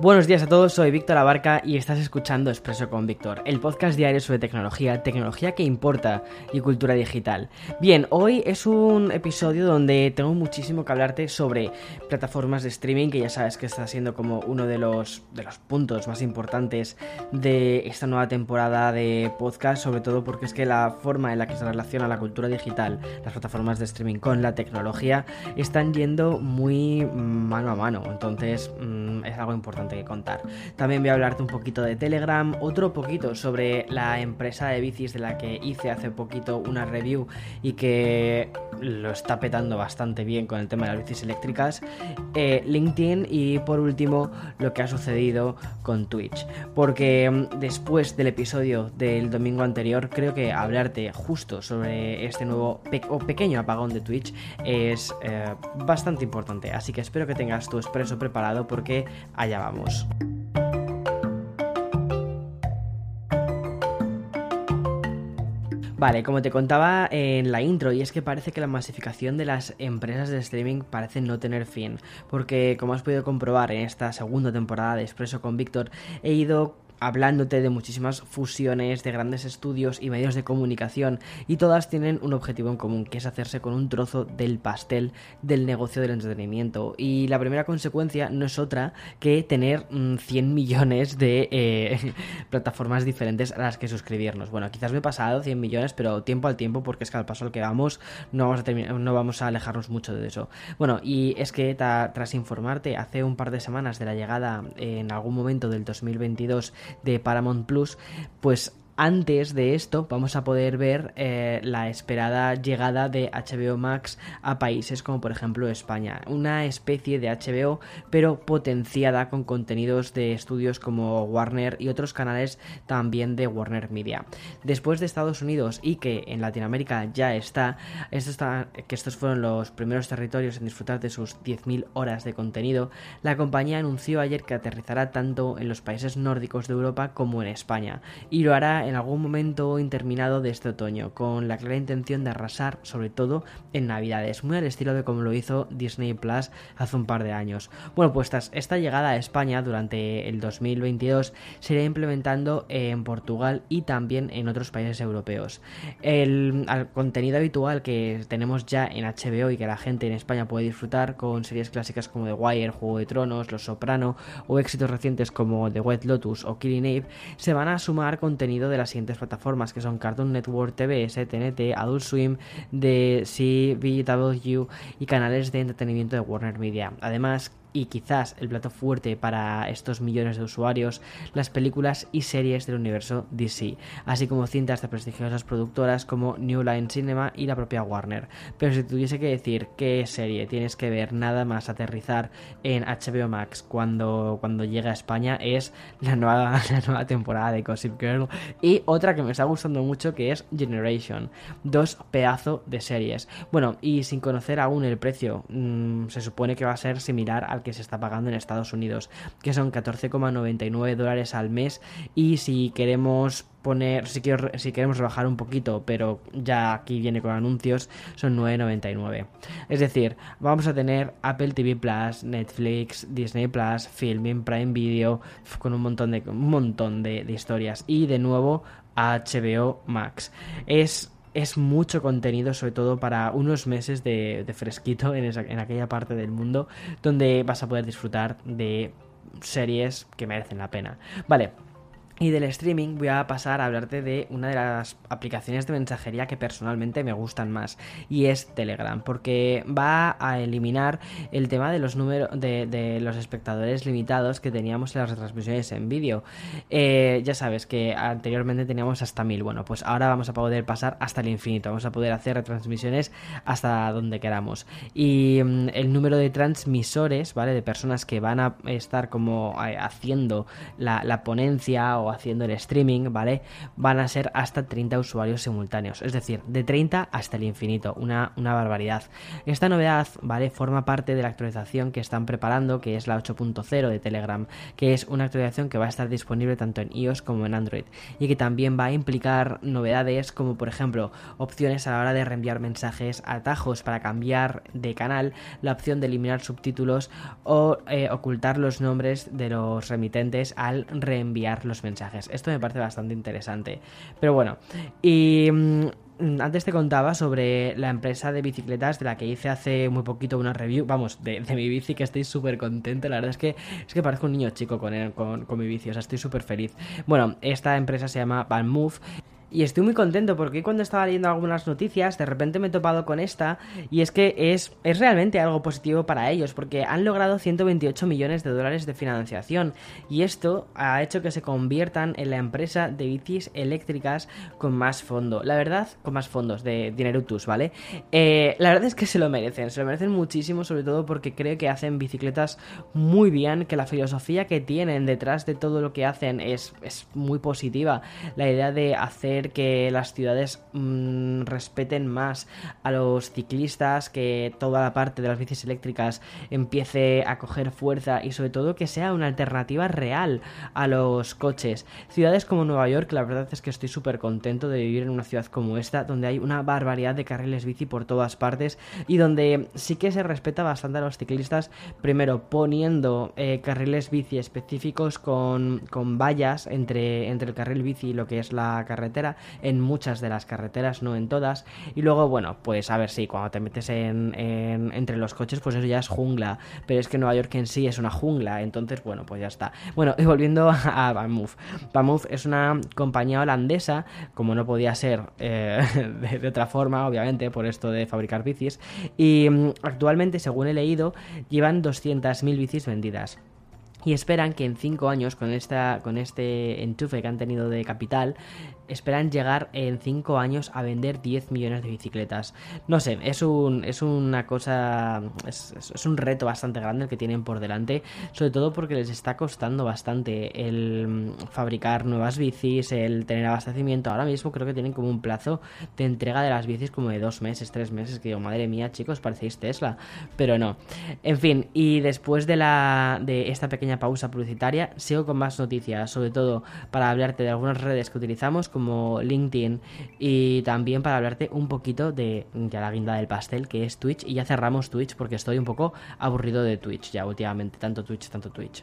Buenos días a todos, soy Víctor Abarca y estás escuchando Expreso con Víctor, el podcast diario sobre tecnología, tecnología que importa y cultura digital. Bien, hoy es un episodio donde tengo muchísimo que hablarte sobre plataformas de streaming, que ya sabes que está siendo como uno de los, de los puntos más importantes de esta nueva temporada de podcast, sobre todo porque es que la forma en la que se relaciona la cultura digital, las plataformas de streaming con la tecnología, están yendo muy mano a mano, entonces mm, es algo importante que contar. También voy a hablarte un poquito de Telegram, otro poquito sobre la empresa de bicis de la que hice hace poquito una review y que lo está petando bastante bien con el tema de las bicis eléctricas, eh, LinkedIn y por último lo que ha sucedido con Twitch. Porque mm, después del episodio del domingo anterior, creo que hablarte justo sobre este nuevo o pequeño apagón de Twitch es eh, bastante importante. Así que espero que tengas tu expreso preparado porque allá vamos. Vale, como te contaba en la intro, y es que parece que la masificación de las empresas de streaming parece no tener fin, porque como has podido comprobar en esta segunda temporada de Expreso con Víctor, he ido hablándote de muchísimas fusiones de grandes estudios y medios de comunicación y todas tienen un objetivo en común, que es hacerse con un trozo del pastel del negocio del entretenimiento. Y la primera consecuencia no es otra que tener 100 mm, millones de eh, plataformas diferentes a las que suscribirnos. Bueno, quizás me he pasado 100 millones, pero tiempo al tiempo, porque es que al paso al que vamos no vamos a, no vamos a alejarnos mucho de eso. Bueno, y es que tras informarte hace un par de semanas de la llegada en algún momento del 2022 de Paramount Plus, pues antes de esto vamos a poder ver eh, la esperada llegada de HBO Max a países como por ejemplo España. Una especie de HBO pero potenciada con contenidos de estudios como Warner y otros canales también de Warner Media. Después de Estados Unidos y que en Latinoamérica ya está, que estos fueron los primeros territorios en disfrutar de sus 10.000 horas de contenido, la compañía anunció ayer que aterrizará tanto en los países nórdicos de Europa como en España y lo hará en algún momento interminado de este otoño, con la clara intención de arrasar, sobre todo en Navidades, muy al estilo de como lo hizo Disney Plus hace un par de años. Bueno, pues esta llegada a España durante el 2022 se irá implementando en Portugal y también en otros países europeos. El, contenido habitual que tenemos ya en HBO y que la gente en España puede disfrutar con series clásicas como The Wire, Juego de Tronos, Los Soprano o éxitos recientes como The White Lotus o Killing Eve, se van a sumar contenido de las siguientes plataformas que son Cartoon Network, TBS, TNT, Adult Swim, de CBW y canales de entretenimiento de Warner Media. Además, y quizás el plato fuerte para estos millones de usuarios, las películas y series del universo DC, así como cintas de prestigiosas productoras como New Line Cinema y la propia Warner. Pero si tuviese que decir qué serie tienes que ver nada más aterrizar en HBO Max cuando, cuando llega a España es la nueva, la nueva temporada de Gossip Girl y otra que me está gustando mucho que es Generation. Dos pedazos de series. Bueno, y sin conocer aún el precio, mmm, se supone que va a ser similar al que se está pagando en Estados Unidos, que son 14,99 dólares al mes y si queremos poner, si, si queremos rebajar un poquito, pero ya aquí viene con anuncios, son 9,99. Es decir, vamos a tener Apple TV Plus, Netflix, Disney Plus, Filming, Prime Video, con un montón de, un montón de, de historias. Y de nuevo, HBO Max. Es es mucho contenido, sobre todo para unos meses de, fresquito en, en aquella parte del mundo, donde vas a poder disfrutar de series que merecen la pena. Vale, Y del streaming voy a pasar a hablarte de una de las aplicaciones de mensajería que personalmente me gustan más y es Telegram porque va a eliminar el tema de los números de, los espectadores limitados que teníamos en las retransmisiones en vídeo. Eh, ya sabes que anteriormente teníamos hasta mil, bueno pues ahora vamos a poder pasar hasta el infinito, vamos a poder hacer retransmisiones hasta donde queramos y mm, el número de transmisores, ¿vale? De personas que van a estar como eh, haciendo la, la ponencia o haciendo el streaming, ¿vale? Van a ser hasta 30 usuarios simultáneos, es decir, de 30 hasta el infinito, una, una barbaridad. Esta novedad, ¿vale? Forma parte de la actualización que están preparando, que es la 8.0 de Telegram, que es una actualización que va a estar disponible tanto en iOS como en Android y que también va a implicar novedades como por ejemplo opciones a la hora de reenviar mensajes, atajos para cambiar de canal, la opción de eliminar subtítulos o eh, ocultar los nombres de los remitentes al reenviar los mensajes. Esto me parece bastante interesante. Pero bueno, y mm, antes te contaba sobre la empresa de bicicletas de la que hice hace muy poquito una review, vamos, de, mi bici que estoy súper contento, la verdad es que es que parezco un niño chico con, con, con mi bici, o sea, estoy súper feliz. Bueno, esta empresa se llama Move y estoy muy contento porque cuando estaba leyendo algunas noticias, de repente me he topado con esta y es que es, es realmente algo positivo para ellos porque han logrado 128 millones de dólares de financiación y esto ha hecho que se conviertan en la empresa de bicis eléctricas con más fondo. La verdad, con más fondos de Dinerutus, ¿vale? Eh, la verdad es que se lo merecen, se lo merecen muchísimo, sobre todo porque creo que hacen bicicletas muy bien, que la filosofía que tienen detrás de todo lo que hacen es, es muy positiva. La idea de hacer que las ciudades mm, respeten más a los ciclistas, que toda la parte de las bicis eléctricas empiece a coger fuerza y sobre todo que sea una alternativa real a los coches. Ciudades como Nueva York, la verdad es que estoy súper contento de vivir en una ciudad como esta, donde hay una barbaridad de carriles bici por todas partes y donde sí que se respeta bastante a los ciclistas, primero poniendo eh, carriles bici específicos con, con vallas entre, entre el carril bici y lo que es la carretera en muchas de las carreteras, no en todas. Y luego, bueno, pues a ver, si cuando te metes en, entre los coches, pues eso ya es jungla. Pero es que Nueva York en sí es una jungla, entonces, bueno, pues ya está. Bueno, y volviendo a Bamoof. Bamoof es una compañía holandesa, como no podía ser eh, de, otra forma, obviamente, por esto de fabricar bicis. Y mm, actualmente, según he leído, llevan 200.000 bicis vendidas y esperan que en 5 años con esta con este enchufe que han tenido de capital esperan llegar en 5 años a vender 10 millones de bicicletas. No sé, es, un, es una cosa, es, un reto bastante grande el que tienen por delante, sobre todo porque les está costando bastante el mm, fabricar nuevas bicis, el tener abastecimiento. Ahora mismo creo que tienen como un plazo de entrega de las bicis como de 2 meses, 3 meses, que digo, madre mía chicos, parecéis Tesla, pero no. En fin, y después de, la, de esta pequeña pausa publicitaria, sigo con más noticias, sobre todo para hablarte de algunas redes que utilizamos, como LinkedIn y también para hablarte un poquito de la guinda del pastel que es Twitch y ya cerramos Twitch porque estoy un poco aburrido de Twitch ya últimamente, tanto Twitch, tanto Twitch.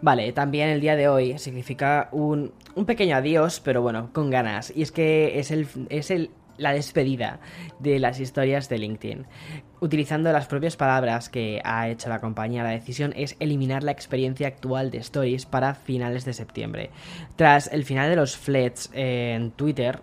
Vale, también el día de hoy significa un, un pequeño adiós, pero bueno, con ganas. Y es que es el, es el la despedida de las historias de LinkedIn. Utilizando las propias palabras que ha hecho la compañía, la decisión es eliminar la experiencia actual de Stories para finales de septiembre. Tras el final de los flets en Twitter,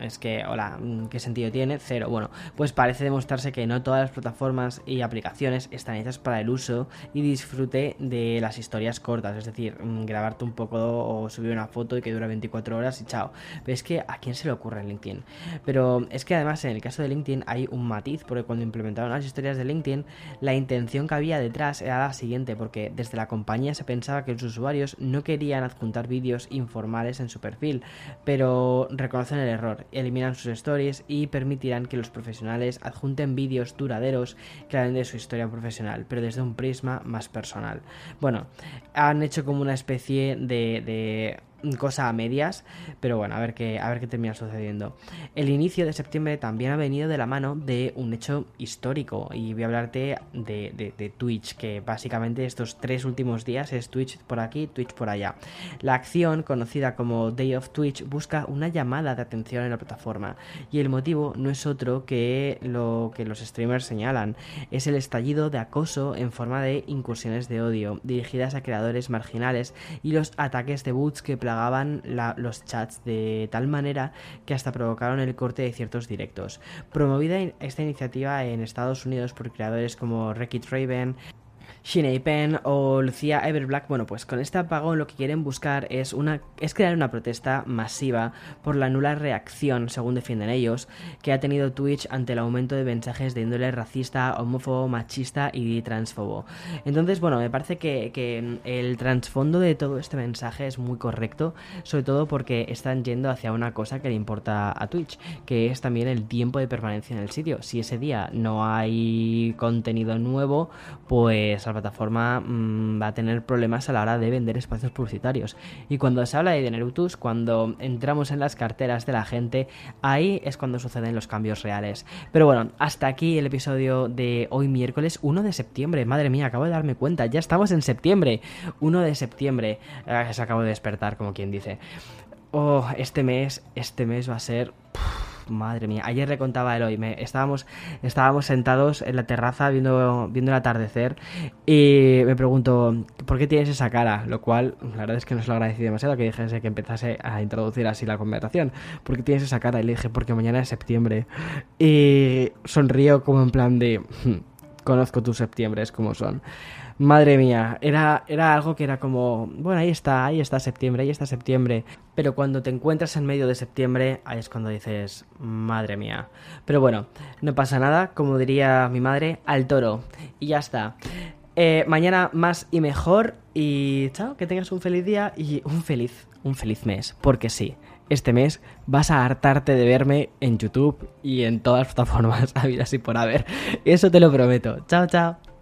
es que, hola, ¿qué sentido tiene? Cero. Bueno, pues parece demostrarse que no todas las plataformas y aplicaciones están hechas para el uso y disfrute de las historias cortas, es decir, mm, grabarte un poco o subir una foto y que dura 24 horas y chao. Pero es que a quién se le ocurre en LinkedIn. Pero es que además en el caso de LinkedIn hay un matiz, porque cuando implementaron las historias de LinkedIn, la intención que había detrás era la siguiente, porque desde la compañía se pensaba que los usuarios no querían adjuntar vídeos informales en su perfil, pero reconocen el error, eliminan sus stories y permitirán que los profesionales adjunten vídeos duraderos que hablen de su historia profesional, pero desde un prisma más personal. Bueno, han hecho como una especie de cosa a medias, pero bueno, a ver qué, a ver qué termina sucediendo. El inicio de septiembre también ha venido de la mano de un hecho histórico y voy a hablarte de, de, Twitch, que básicamente estos tres últimos días es Twitch por aquí, Twitch por allá. La acción, conocida como Day of Twitch, busca una llamada de atención en la plataforma y el motivo no es otro que lo que los streamers señalan, es el estallido de acoso en forma de incursiones de odio dirigidas a creadores marginales y los ataques de boots que halagaban los chats de tal manera que hasta provocaron el corte de ciertos directos. Promovida esta iniciativa en Estados Unidos por creadores como Ricky Traven, Shinei Pen o Lucía Everblack, bueno, pues con este apagón lo que quieren buscar es, una, es crear una protesta masiva por la nula reacción, según defienden ellos, que ha tenido Twitch ante el aumento de mensajes de índole racista, homófobo, machista y transfobo. Entonces, bueno, me parece que, que el trasfondo de todo este mensaje es muy correcto, sobre todo porque están yendo hacia una cosa que le importa a Twitch, que es también el tiempo de permanencia en el sitio. Si ese día no hay contenido nuevo, pues plataforma mm, va a tener problemas a la hora de vender espacios publicitarios. Y cuando se habla de Denerutus, cuando entramos en las carteras de la gente, ahí es cuando suceden los cambios reales. Pero bueno, hasta aquí el episodio de hoy miércoles 1 de septiembre. Madre mía, acabo de darme cuenta, ya estamos en septiembre. 1 de septiembre. Ah, se acabo de despertar, como quien dice. Oh, este mes, este mes va a ser madre mía, ayer le contaba a Eloy, me, estábamos, estábamos sentados en la terraza viendo, viendo el atardecer y me pregunto, ¿por qué tienes esa cara? Lo cual, la verdad es que no se lo agradecí demasiado que dijese que empezase a introducir así la conversación. ¿Por qué tienes esa cara? Y le dije, porque mañana es septiembre. Y sonrío como en plan de, hmm, conozco tus septiembres como son. Madre mía, era, era algo que era como, bueno, ahí está, ahí está septiembre, ahí está septiembre. Pero cuando te encuentras en medio de septiembre, ahí es cuando dices, madre mía. Pero bueno, no pasa nada, como diría mi madre, al toro. Y ya está. Eh, mañana más y mejor. Y chao, que tengas un feliz día y un feliz, un feliz mes. Porque sí, este mes vas a hartarte de verme en YouTube y en todas las plataformas habidas y por haber. Eso te lo prometo. Chao, chao.